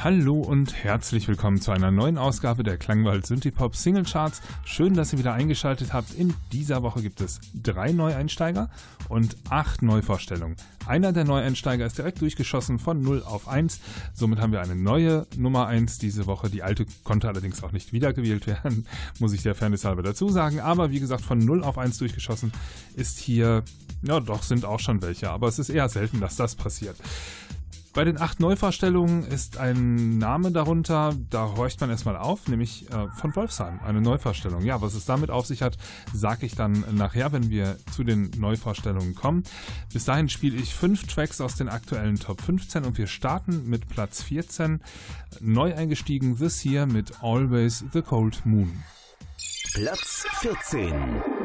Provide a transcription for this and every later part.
Hallo und herzlich willkommen zu einer neuen Ausgabe der Klangwald Synthipop Single Charts. Schön, dass ihr wieder eingeschaltet habt. In dieser Woche gibt es drei Neueinsteiger und acht Neuvorstellungen. Einer der Neueinsteiger ist direkt durchgeschossen von 0 auf 1. Somit haben wir eine neue Nummer 1 diese Woche. Die alte konnte allerdings auch nicht wiedergewählt werden, muss ich der Fairness halber dazu sagen. Aber wie gesagt, von 0 auf 1 durchgeschossen ist hier, ja doch, sind auch schon welche. Aber es ist eher selten, dass das passiert. Bei den acht Neuvorstellungen ist ein Name darunter, da horcht man erstmal auf, nämlich äh, von Wolfsheim, eine Neuvorstellung. Ja, was es damit auf sich hat, sage ich dann nachher, wenn wir zu den Neuvorstellungen kommen. Bis dahin spiele ich fünf Tracks aus den aktuellen Top 15 und wir starten mit Platz 14. Neu eingestiegen This Year mit Always the Cold Moon. Platz 14.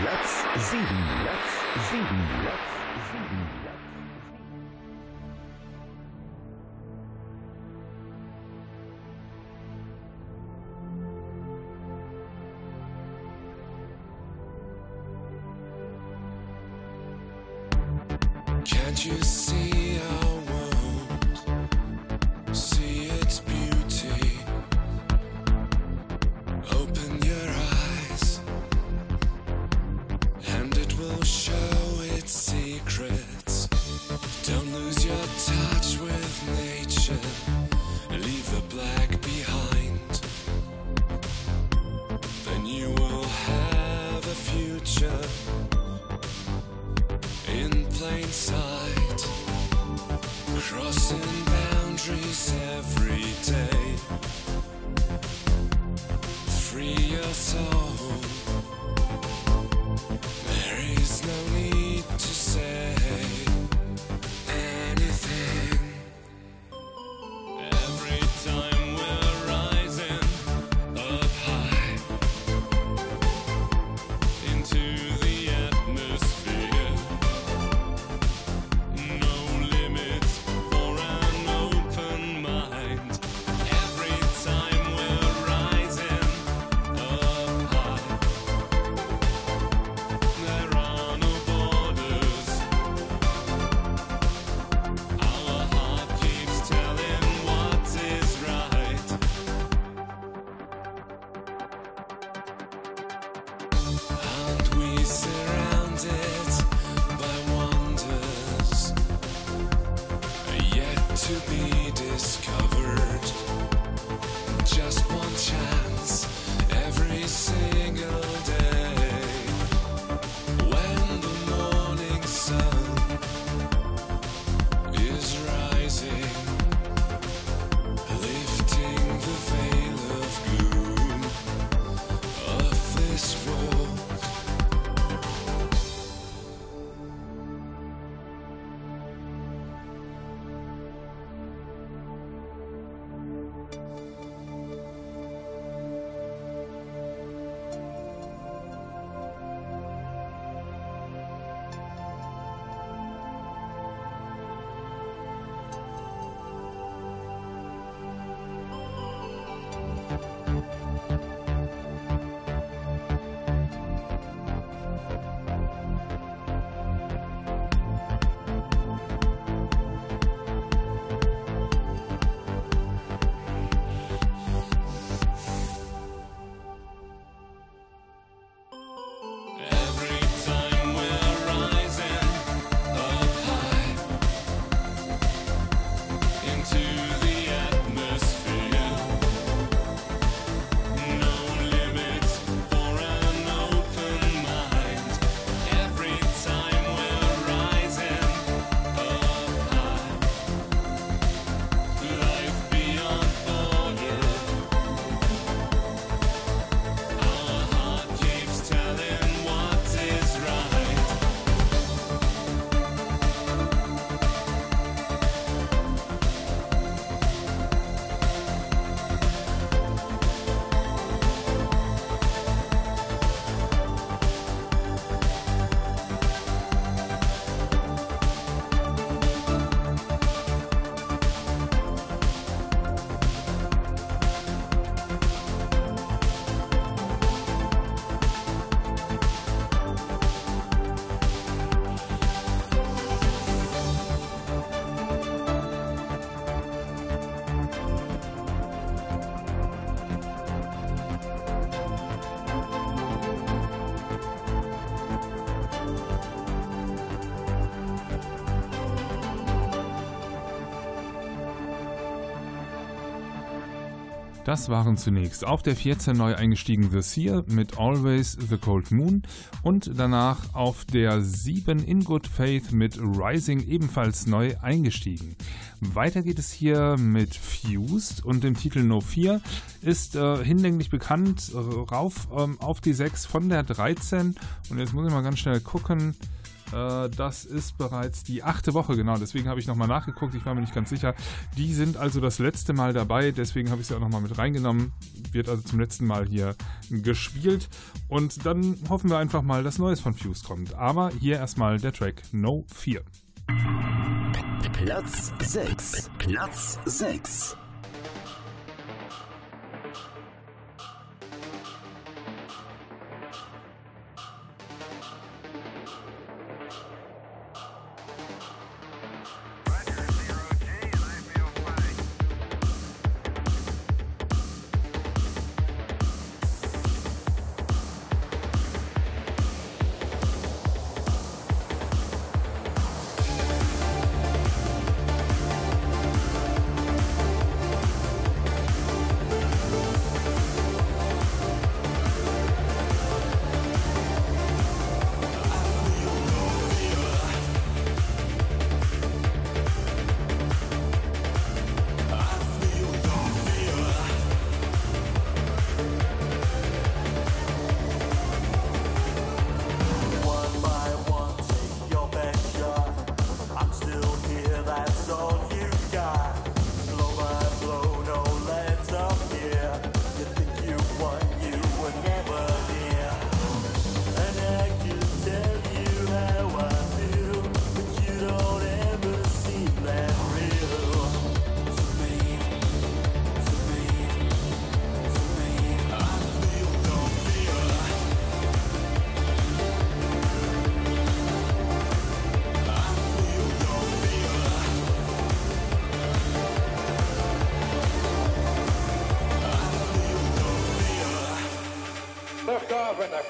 Platz 7. Platz 7. Platz 7. to be discovered. Das waren zunächst auf der 14 neu eingestiegen The Seer mit Always the Cold Moon und danach auf der 7 In Good Faith mit Rising ebenfalls neu eingestiegen. Weiter geht es hier mit Fused und dem Titel No 4 ist äh, hinlänglich bekannt äh, rauf ähm, auf die 6 von der 13 und jetzt muss ich mal ganz schnell gucken. Äh, das ist bereits die achte Woche, genau. Deswegen habe ich nochmal nachgeguckt. Ich war mir nicht ganz sicher. Die sind also das letzte Mal dabei. Deswegen habe ich sie auch nochmal mit reingenommen. Wird also zum letzten Mal hier gespielt. Und dann hoffen wir einfach mal, dass Neues von Fuse kommt. Aber hier erstmal der Track No 4. Platz 6. Platz 6.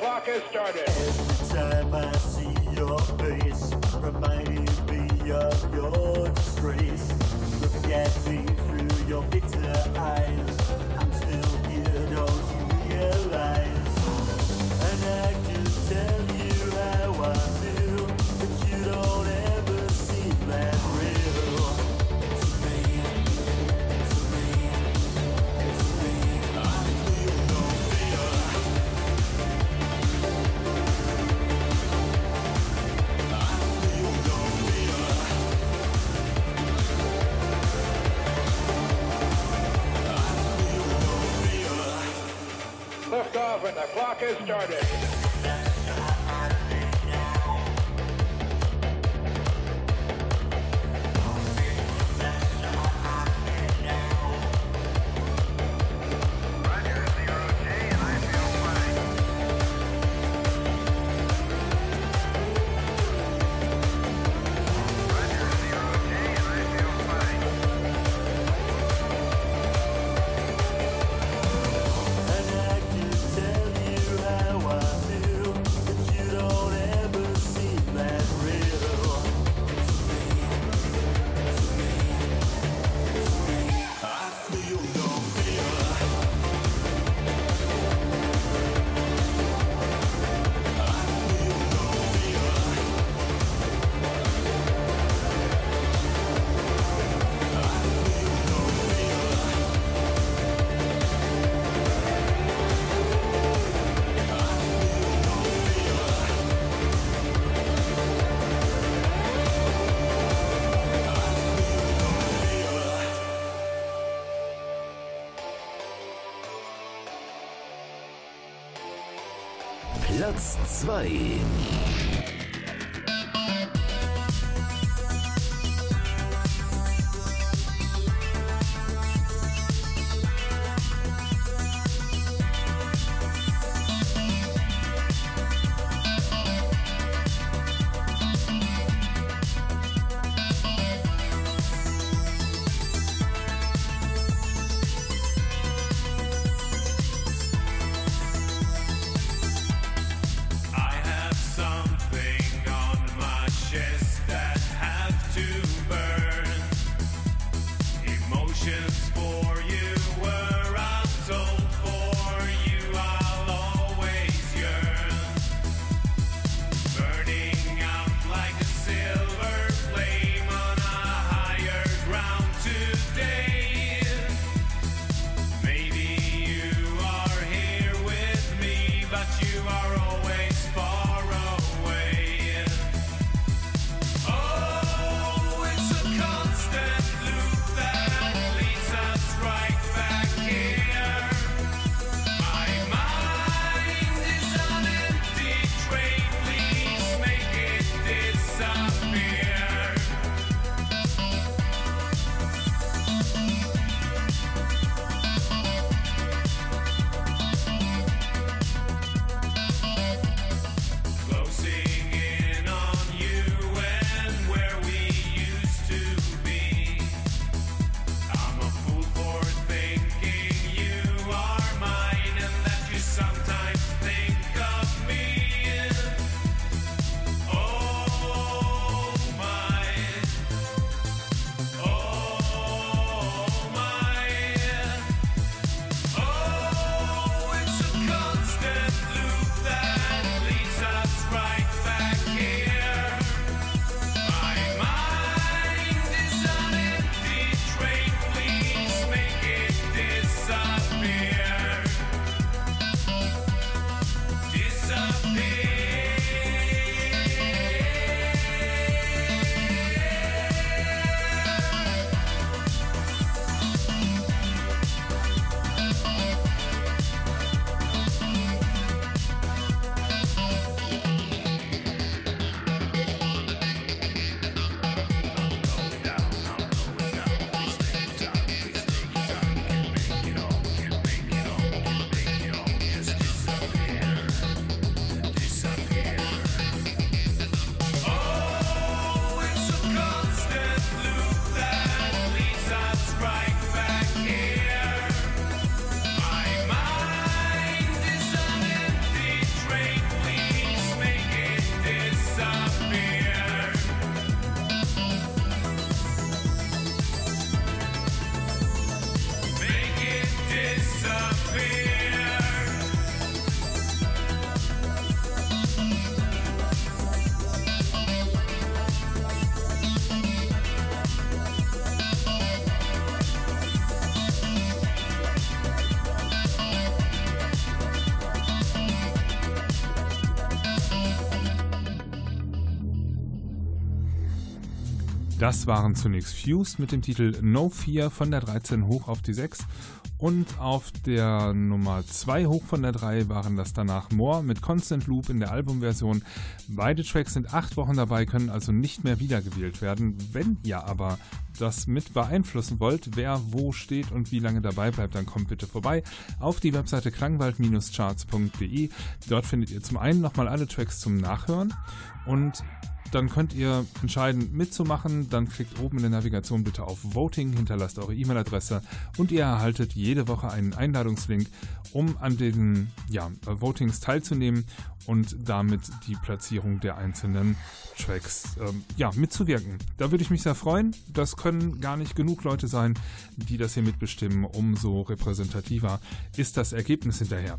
clock has started. Friday. SWR 2. Just for you. Das waren zunächst Fused mit dem Titel No Fear von der 13 hoch auf die 6 und auf der Nummer 2 hoch von der 3 waren das danach More mit Constant Loop in der Albumversion. Beide Tracks sind acht Wochen dabei, können also nicht mehr wiedergewählt werden. Wenn ihr aber das mit beeinflussen wollt, wer wo steht und wie lange dabei bleibt, dann kommt bitte vorbei auf die Webseite klangwald-charts.de. Dort findet ihr zum einen nochmal alle Tracks zum Nachhören und dann könnt ihr entscheiden mitzumachen. Dann klickt oben in der Navigation bitte auf Voting, hinterlasst eure E-Mail-Adresse und ihr erhaltet jede Woche einen Einladungslink, um an den ja, Votings teilzunehmen und damit die Platzierung der einzelnen Tracks ähm, ja, mitzuwirken. Da würde ich mich sehr freuen. Das können gar nicht genug Leute sein, die das hier mitbestimmen. Umso repräsentativer ist das Ergebnis hinterher.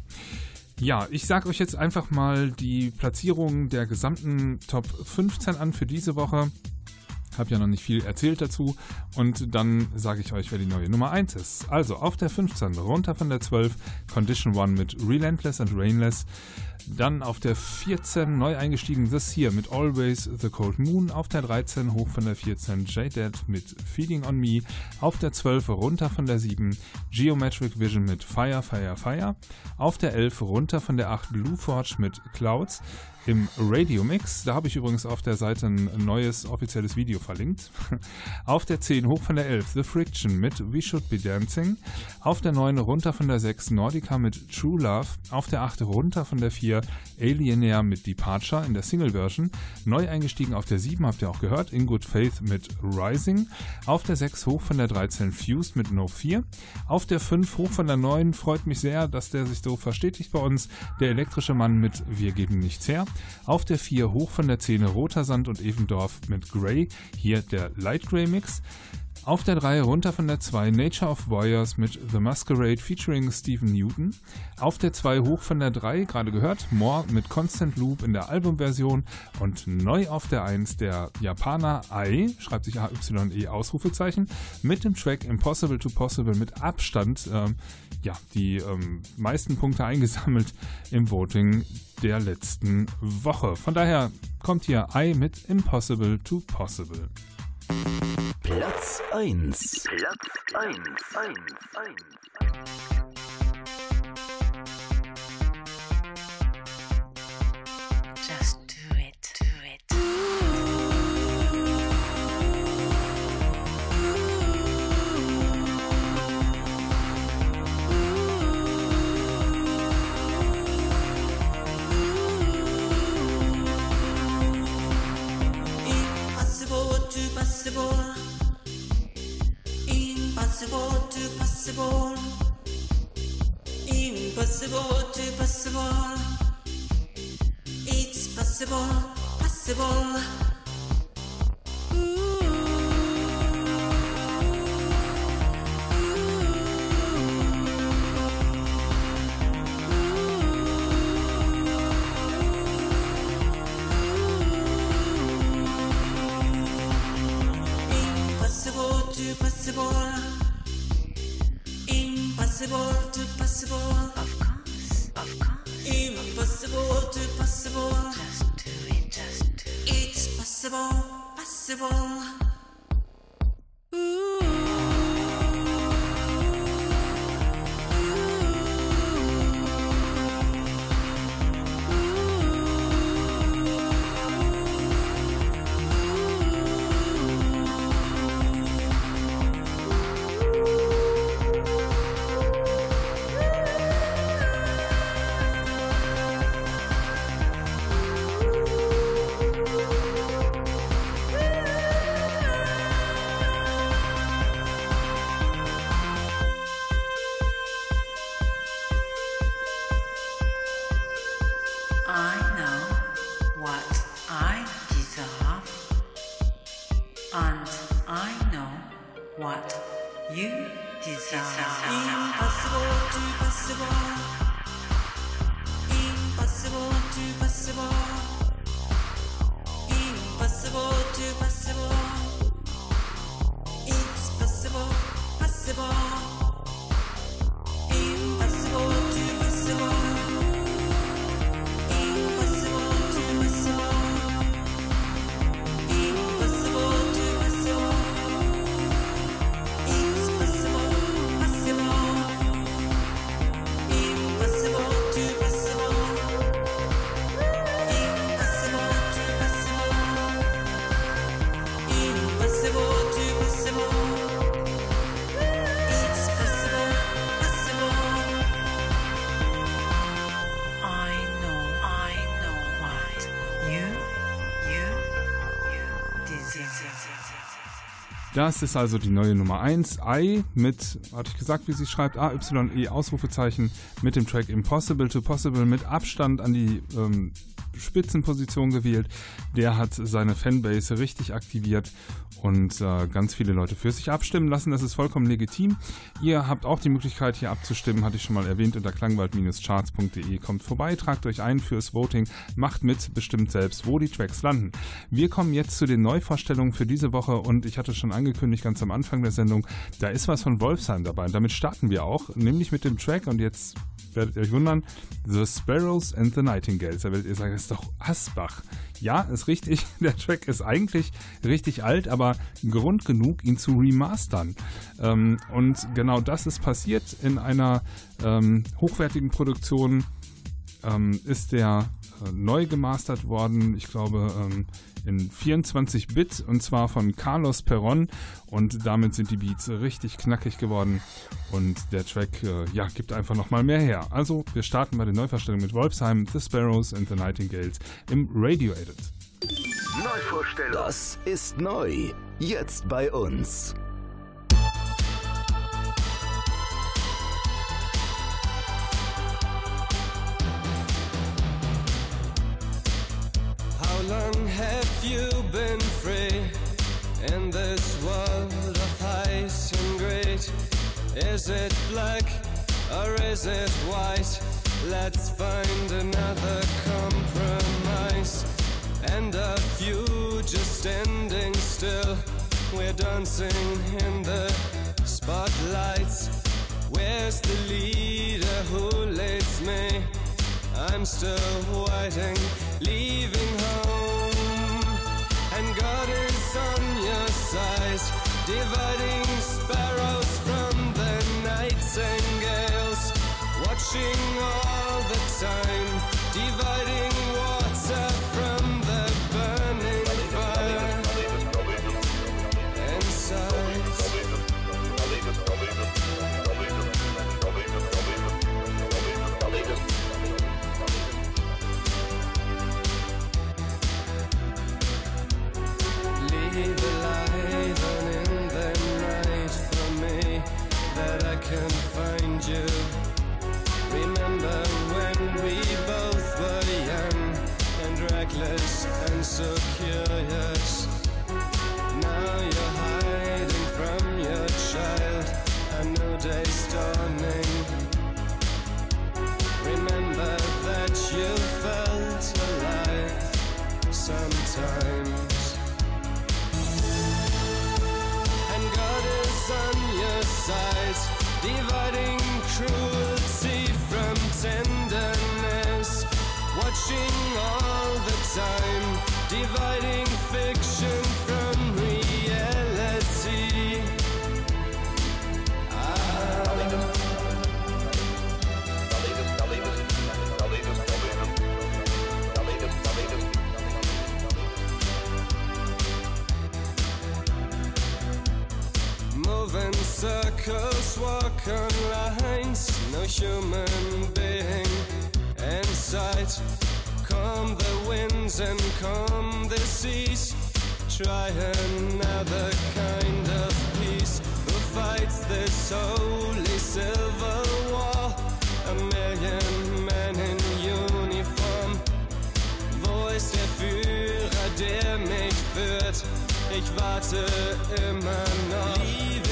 Ja, ich sage euch jetzt einfach mal die Platzierung der gesamten Top 15 an für diese Woche. Hab ja noch nicht viel erzählt dazu und dann sage ich euch, wer die neue Nummer 1 ist. Also auf der 15, runter von der 12, Condition 1 mit Relentless and Rainless. Dann auf der 14 neu eingestiegen This Here mit Always the Cold Moon. Auf der 13 hoch von der 14 J-Dead mit Feeding on Me. Auf der 12 runter von der 7 Geometric Vision mit Fire, Fire, Fire. Auf der 11 runter von der 8 Blue Forge mit Clouds im Radio Mix. Da habe ich übrigens auf der Seite ein neues offizielles Video verlinkt. Auf der 10 hoch von der 11 The Friction mit We Should Be Dancing. Auf der 9 runter von der 6 Nordica mit True Love. Auf der 8 runter von der 4 Alienair mit Departure in der Single-Version. Neu eingestiegen auf der 7 habt ihr auch gehört In Good Faith mit Rising. Auf der 6 hoch von der 13 Fused mit No 4. Auf der 5 hoch von der 9 freut mich sehr, dass der sich so verstetigt bei uns. Der elektrische Mann mit Wir geben nichts her. Auf der 4 hoch von der 10 Roter Sand und Evendorf mit Grey, hier der Light Grey Mix. Auf der 3 runter von der 2 Nature of Warriors mit The Masquerade featuring Stephen Newton. Auf der 2 hoch von der 3, gerade gehört, More mit Constant Loop in der Albumversion. Und neu auf der 1 der Japaner Ai, schreibt sich A-Y-E Ausrufezeichen, mit dem Track Impossible to Possible mit Abstand, ähm, ja, die ähm, meisten Punkte eingesammelt im Voting der letzten Woche. Von daher kommt hier I mit Impossible to Possible. Platz 1. Platz 1, 1, 1, 1. You deserve. Impossible to possible. Impossible to possible. Impossible to possible. Das ist also die neue Nummer 1. I mit, hatte ich gesagt, wie sie schreibt, A-Y-E Ausrufezeichen mit dem Track Impossible to Possible mit Abstand an die ähm, Spitzenposition gewählt. Der hat seine Fanbase richtig aktiviert und äh, ganz viele Leute für sich abstimmen lassen. Das ist vollkommen legitim. Ihr habt auch die Möglichkeit hier abzustimmen, hatte ich schon mal erwähnt, unter klangwald-charts.de. Kommt vorbei, tragt euch ein fürs Voting, macht mit, bestimmt selbst, wo die Tracks landen. Wir kommen jetzt zu den Neuvorstellungen für diese Woche und ich hatte schon angekündigt ganz am Anfang der Sendung, da ist was von Wolfsheim dabei und damit starten wir auch, nämlich mit dem Track und jetzt werdet ihr euch wundern, The Sparrows and the Nightingales. Da werdet ihr sagen, das doch Asbach. Ja, ist richtig, der Track ist eigentlich richtig alt, aber Grund genug, ihn zu remastern. Ähm, und genau das ist passiert in einer ähm, hochwertigen Produktion. Ähm, ist der äh, neu gemastert worden, ich glaube ähm, in 24 Bit und zwar von Carlos Perron und damit sind die Beats richtig knackig geworden und der Track äh, ja, gibt einfach nochmal mehr her. Also wir starten bei der Neuverstellung mit Wolfsheim, The Sparrows and the Nightingales im Radio Edit. Neuvorstellung. Das ist neu. Jetzt bei uns. Is it black or is it white? Let's find another compromise. And a few just standing still. We're dancing in the spotlights. Where's the leader who leads me? I'm still waiting, leaving home. And God is on your side, dividing sparrows nightingales. Watching all the time, dividing Day's dawning. Remember that you felt alive sometimes. And God is on your side, dividing cruelty from tenderness. Watching all the time, dividing fiction circles, walk on lines, no human being in sight. Calm the winds and calm the seas. Try another kind of peace. Who fights this holy civil war? A million men in uniform. Wo ist der Führer, der mich führt? Ich warte immer noch. Leaving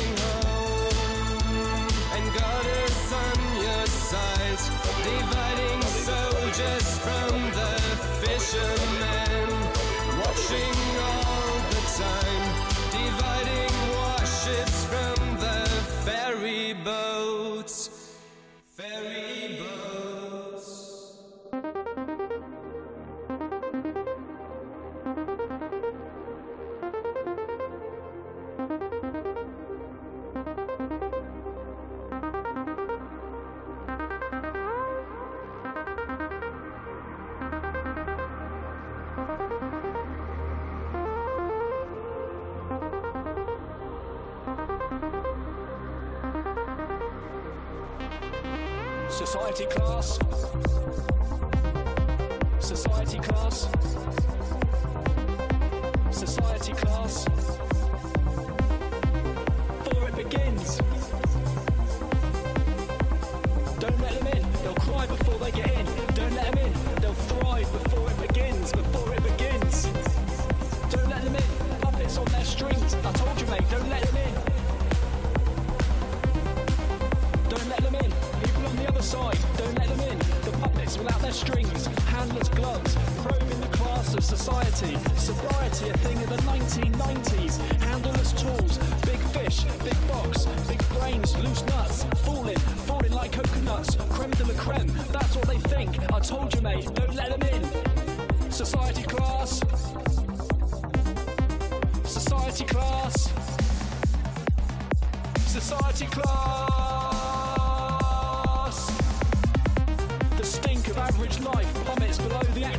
on your side. Dividing soldiers from the fishermen. Society class. Society class. Society class. Out their strings, handless gloves, probing the class of society. Sobriety, a thing of the 1990s. Handleless tools, big fish, big box, big brains, loose nuts, falling, falling like coconuts. Creme de la creme, that's what they think. I told you, mate, don't let them in. Society class. Society class. Society class.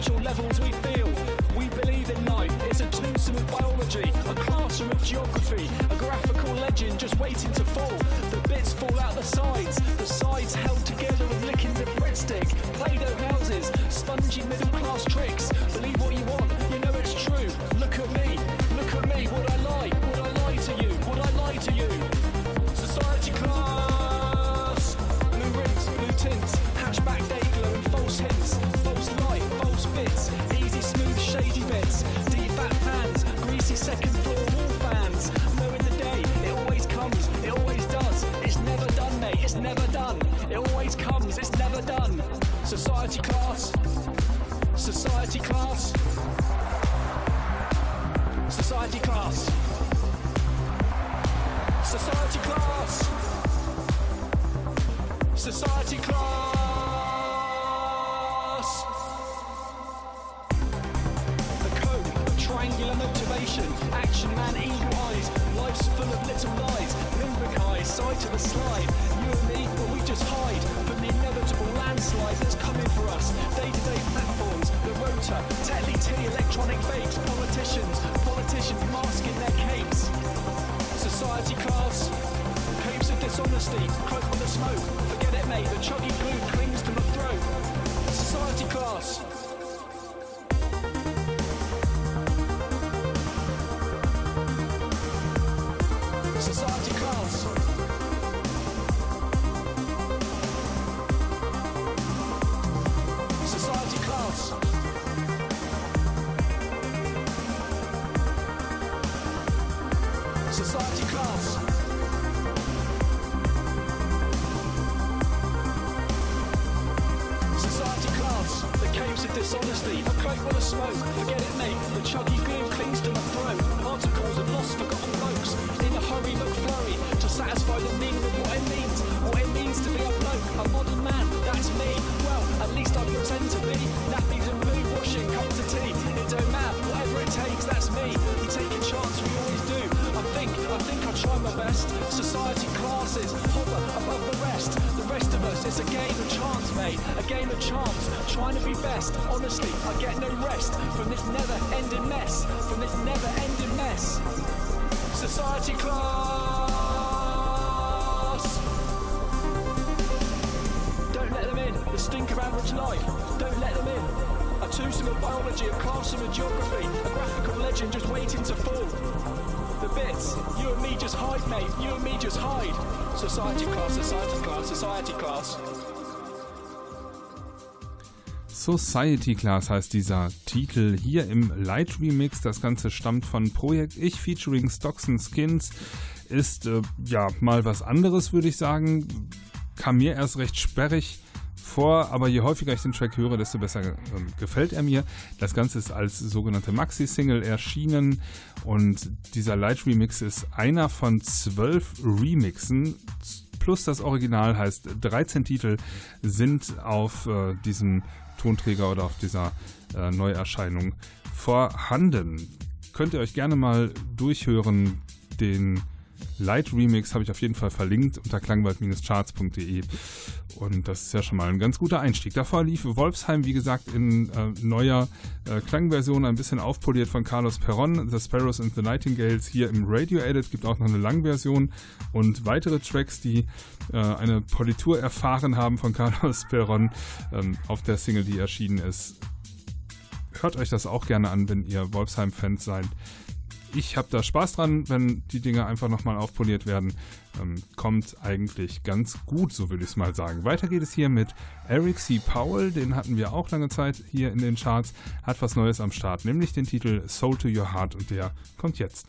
Actual levels we feel. We believe in life. It's a twosome of biology, a classroom of geography, a graphical legend just waiting to fall. The bits fall out the sides, the sides held together with licking the breadstick. Play-Doh houses, spongy middle class tricks. Believe what you it's never done. It always comes, it's never done. Society class. Society class. Society class. Society class. Society class. The code of triangular motivation. Action man, eagle eyes. Life's full of little lies. Limbic eyes, side to the slide. Just hide from the inevitable landslide that's coming for us. Day-to-day platforms, the rotor, Tetley T, electronic fakes, politicians, politicians masking their capes. Society class, capes of dishonesty, cloaked with the smoke. Forget it, mate. The chuggy glue clings to my throat. Society class. From this never ending mess. From this never ending mess. Society class. Don't let them in. The stink of average life. Don't let them in. A twosome of biology, a classroom of geography, a graphical legend just waiting to fall. The bits, you and me just hide, mate. You and me just hide. Society class, society class, society class. Society Class heißt dieser Titel hier im Light Remix. Das Ganze stammt von Projekt Ich featuring Stocks and Skins. Ist äh, ja mal was anderes, würde ich sagen. Kam mir erst recht sperrig vor, aber je häufiger ich den Track höre, desto besser äh, gefällt er mir. Das Ganze ist als sogenannte Maxi-Single erschienen und dieser Light Remix ist einer von zwölf Remixen plus das Original heißt 13 Titel sind auf äh, diesem Tonträger oder auf dieser äh, Neuerscheinung vorhanden. Könnt ihr euch gerne mal durchhören. Den Light Remix habe ich auf jeden Fall verlinkt unter klangwald-charts.de und das ist ja schon mal ein ganz guter Einstieg. Davor lief Wolfsheim, wie gesagt, in äh, neuer äh, Klangversion, ein bisschen aufpoliert von Carlos Perron, The Sparrows and the Nightingales hier im Radio Edit, gibt auch noch eine Langversion und weitere Tracks, die äh, eine Politur erfahren haben von Carlos Perron ähm, auf der Single, die erschienen ist. Hört euch das auch gerne an, wenn ihr Wolfsheim-Fans seid ich habe da Spaß dran, wenn die Dinge einfach nochmal aufpoliert werden. Ähm, kommt eigentlich ganz gut, so würde ich es mal sagen. Weiter geht es hier mit Eric C. Powell, den hatten wir auch lange Zeit hier in den Charts, hat was Neues am Start, nämlich den Titel Soul to Your Heart und der kommt jetzt.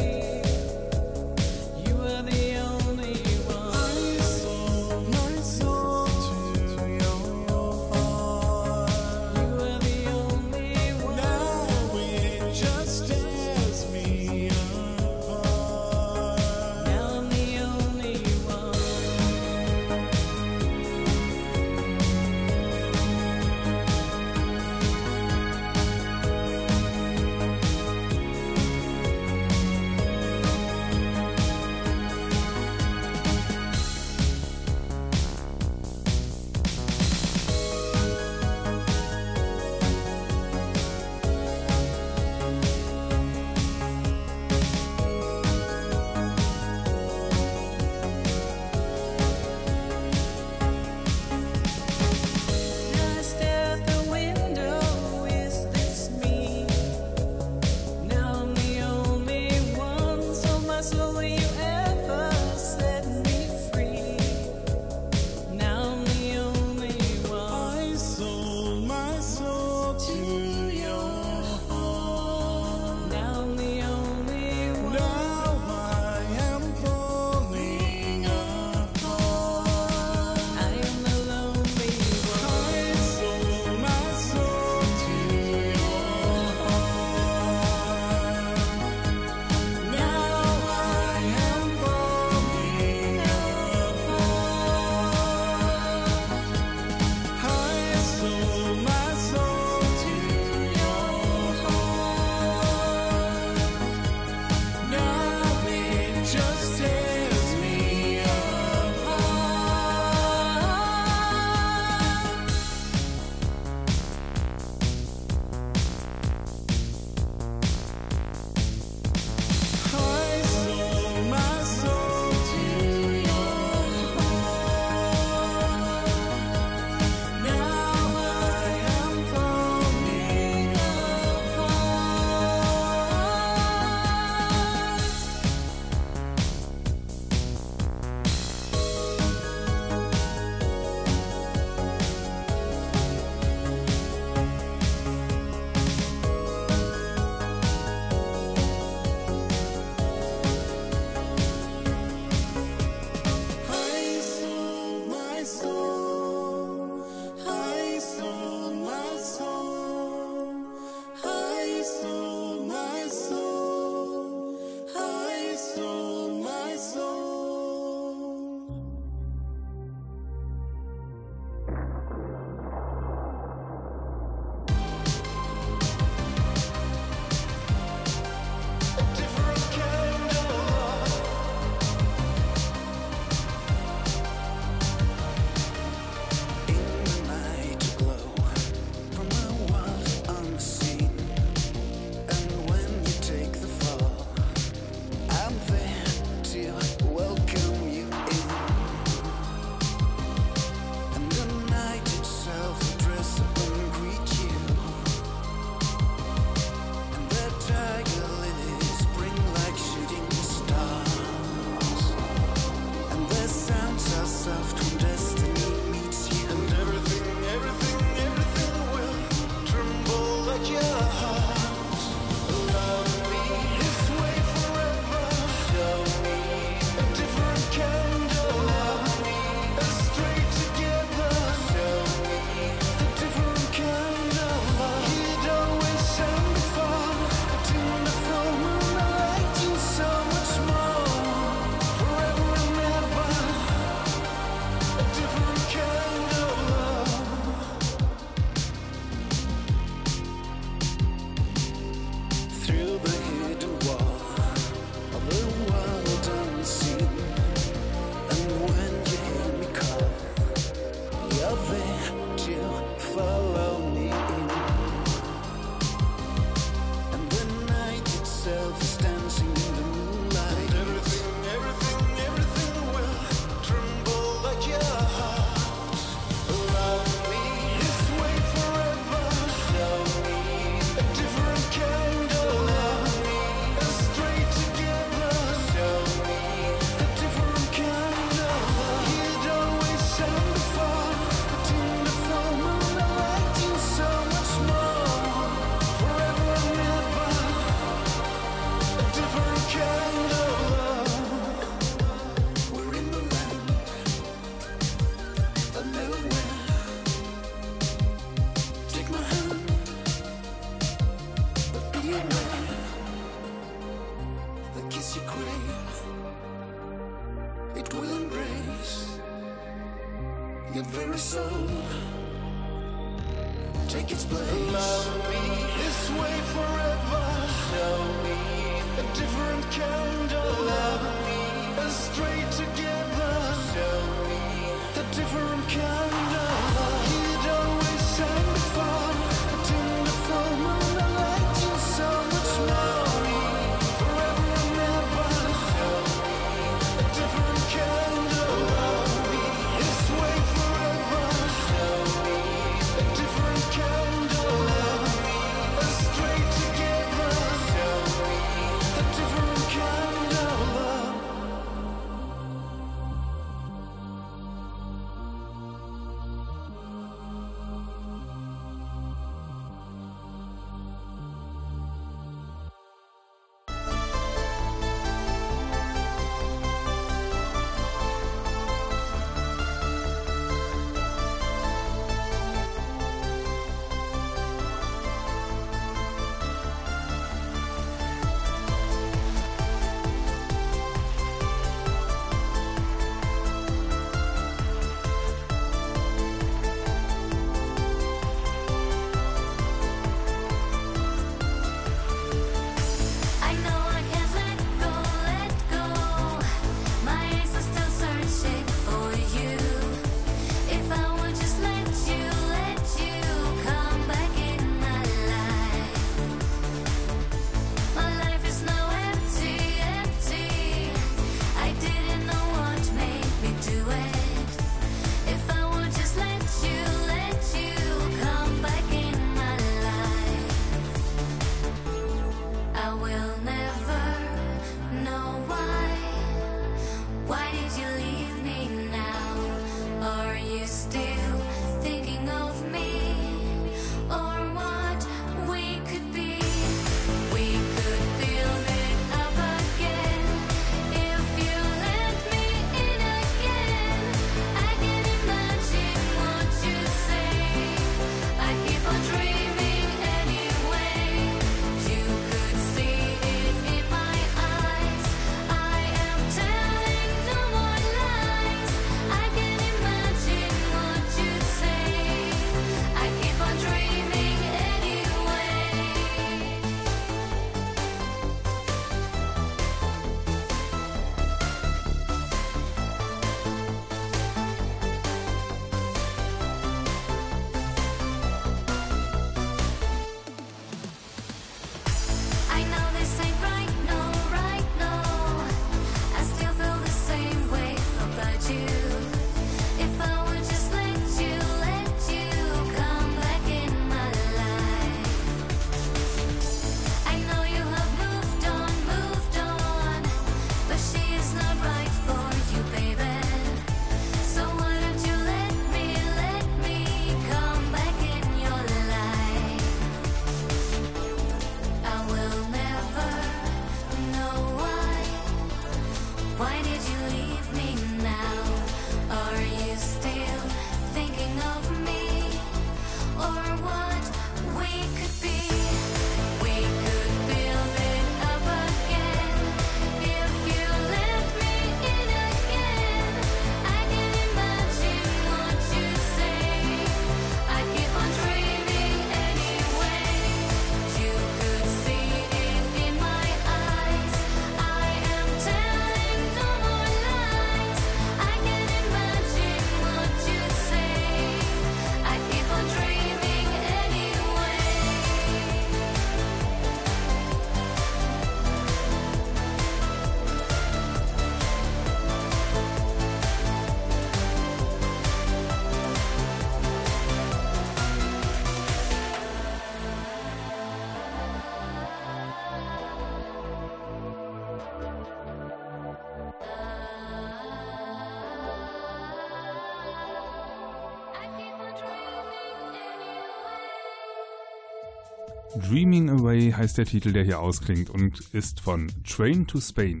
Dreaming Away heißt der Titel, der hier ausklingt und ist von Train to Spain.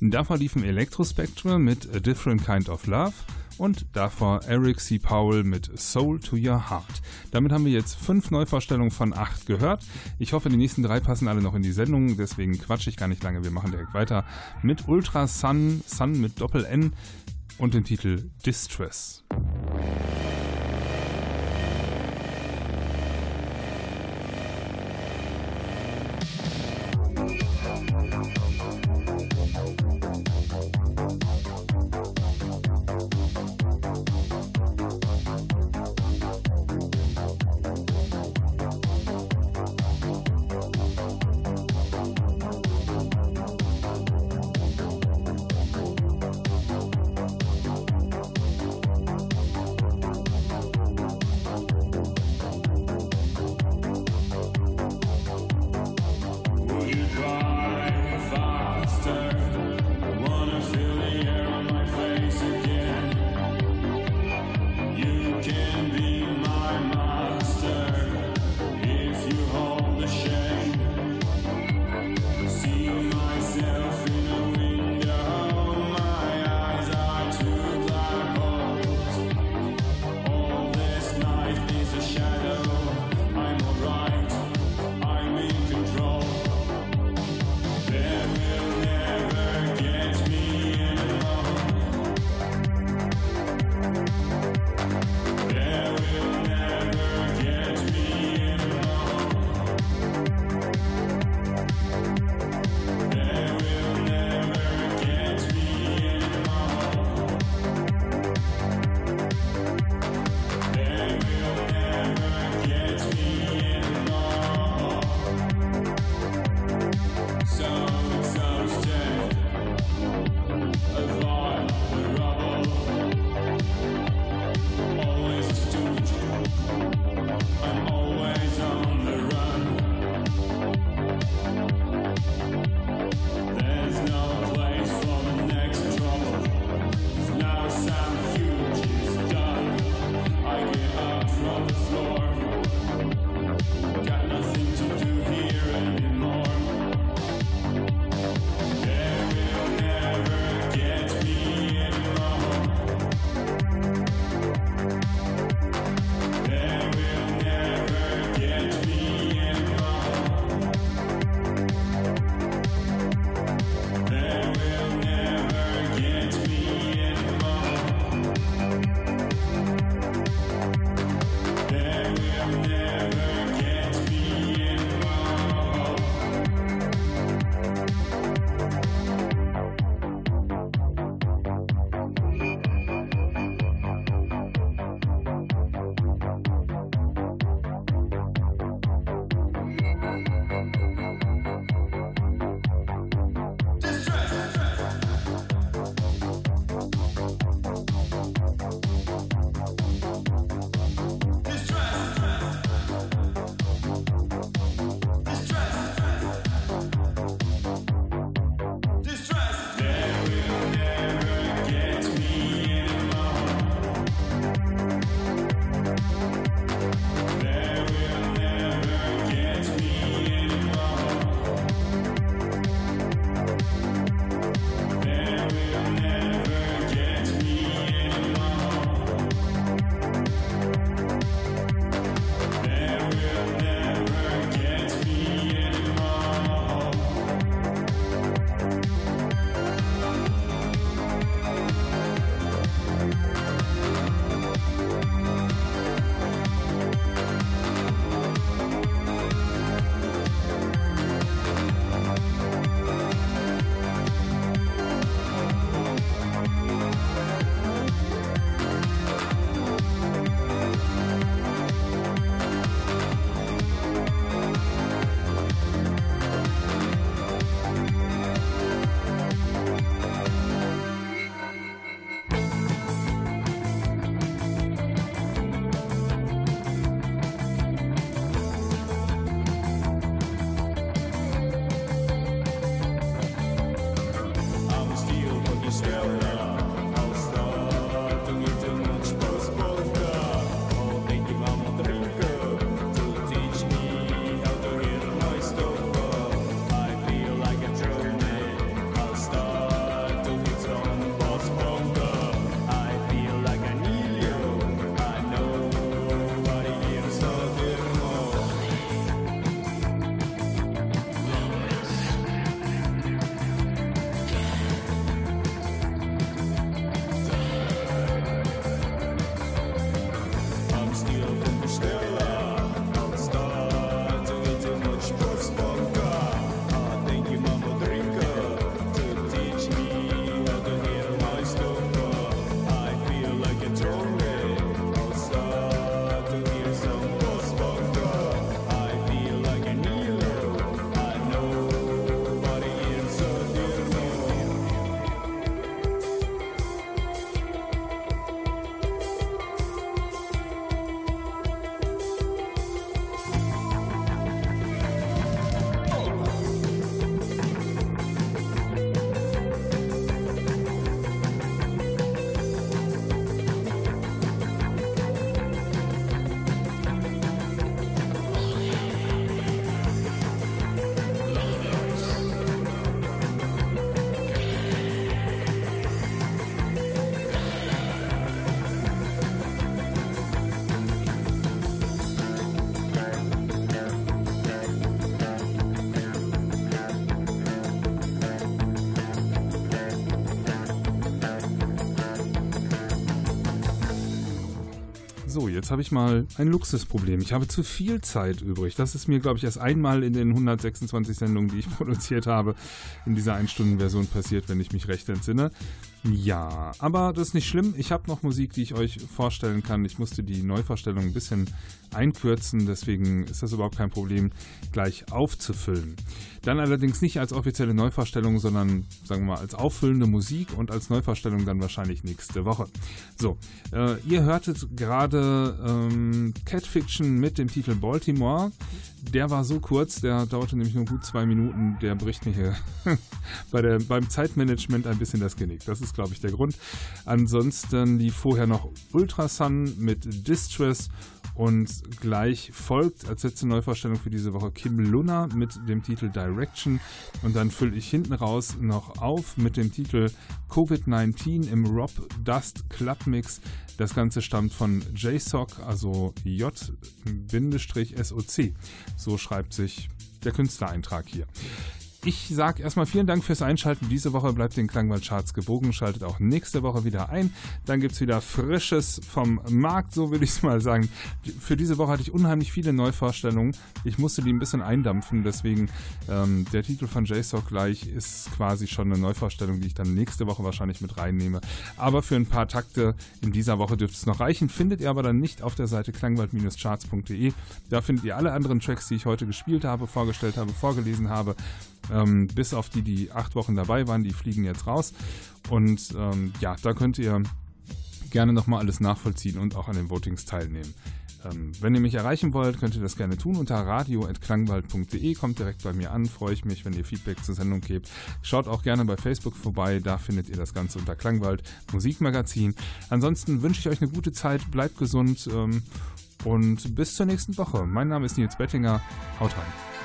Davor liefen Electrospectral mit A Different Kind of Love und davor Eric C. Powell mit Soul to Your Heart. Damit haben wir jetzt fünf Neuvorstellungen von acht gehört. Ich hoffe, die nächsten drei passen alle noch in die Sendung, deswegen quatsche ich gar nicht lange. Wir machen direkt weiter mit Ultra Sun, Sun mit Doppel N und dem Titel Distress. Jetzt habe ich mal ein Luxusproblem. Ich habe zu viel Zeit übrig. Das ist mir, glaube ich, erst einmal in den 126 Sendungen, die ich produziert habe, in dieser Ein-Stunden-Version passiert, wenn ich mich recht entsinne. Ja, aber das ist nicht schlimm. Ich habe noch Musik, die ich euch vorstellen kann. Ich musste die Neuvorstellung ein bisschen einkürzen, deswegen ist das überhaupt kein Problem, gleich aufzufüllen. Dann allerdings nicht als offizielle Neuvorstellung, sondern sagen wir mal als auffüllende Musik und als Neuvorstellung dann wahrscheinlich nächste Woche. So, äh, ihr hörtet gerade ähm, Cat Fiction mit dem Titel Baltimore. Der war so kurz, der dauerte nämlich nur gut zwei Minuten. Der bricht mir hier bei der, beim Zeitmanagement ein bisschen das Genick. Das ist, glaube ich, der Grund. Ansonsten lief vorher noch Ultrasun mit Distress und gleich folgt als letzte Neuvorstellung für diese Woche Kim Luna mit dem Titel Direction. Und dann fülle ich hinten raus noch auf mit dem Titel Covid-19 im Rob Dust Club Mix. Das Ganze stammt von JSOC, also J-SOC. So schreibt sich der Künstlereintrag hier. Ich sage erstmal vielen Dank fürs Einschalten. Diese Woche bleibt den Klangwald-Charts gebogen. Schaltet auch nächste Woche wieder ein. Dann gibt es wieder Frisches vom Markt, so will ich es mal sagen. Für diese Woche hatte ich unheimlich viele Neuvorstellungen. Ich musste die ein bisschen eindampfen. Deswegen ähm, der Titel von JSOC gleich ist quasi schon eine Neuvorstellung, die ich dann nächste Woche wahrscheinlich mit reinnehme. Aber für ein paar Takte in dieser Woche dürfte es noch reichen. Findet ihr aber dann nicht auf der Seite klangwald-charts.de. Da findet ihr alle anderen Tracks, die ich heute gespielt habe, vorgestellt habe, vorgelesen habe. Ähm, bis auf die, die acht Wochen dabei waren, die fliegen jetzt raus. Und ähm, ja, da könnt ihr gerne nochmal alles nachvollziehen und auch an den Votings teilnehmen. Ähm, wenn ihr mich erreichen wollt, könnt ihr das gerne tun unter radio.klangwald.de. Kommt direkt bei mir an, freue ich mich, wenn ihr Feedback zur Sendung gebt. Schaut auch gerne bei Facebook vorbei, da findet ihr das Ganze unter Klangwald Musikmagazin. Ansonsten wünsche ich euch eine gute Zeit, bleibt gesund ähm, und bis zur nächsten Woche. Mein Name ist Nils Bettinger, haut rein.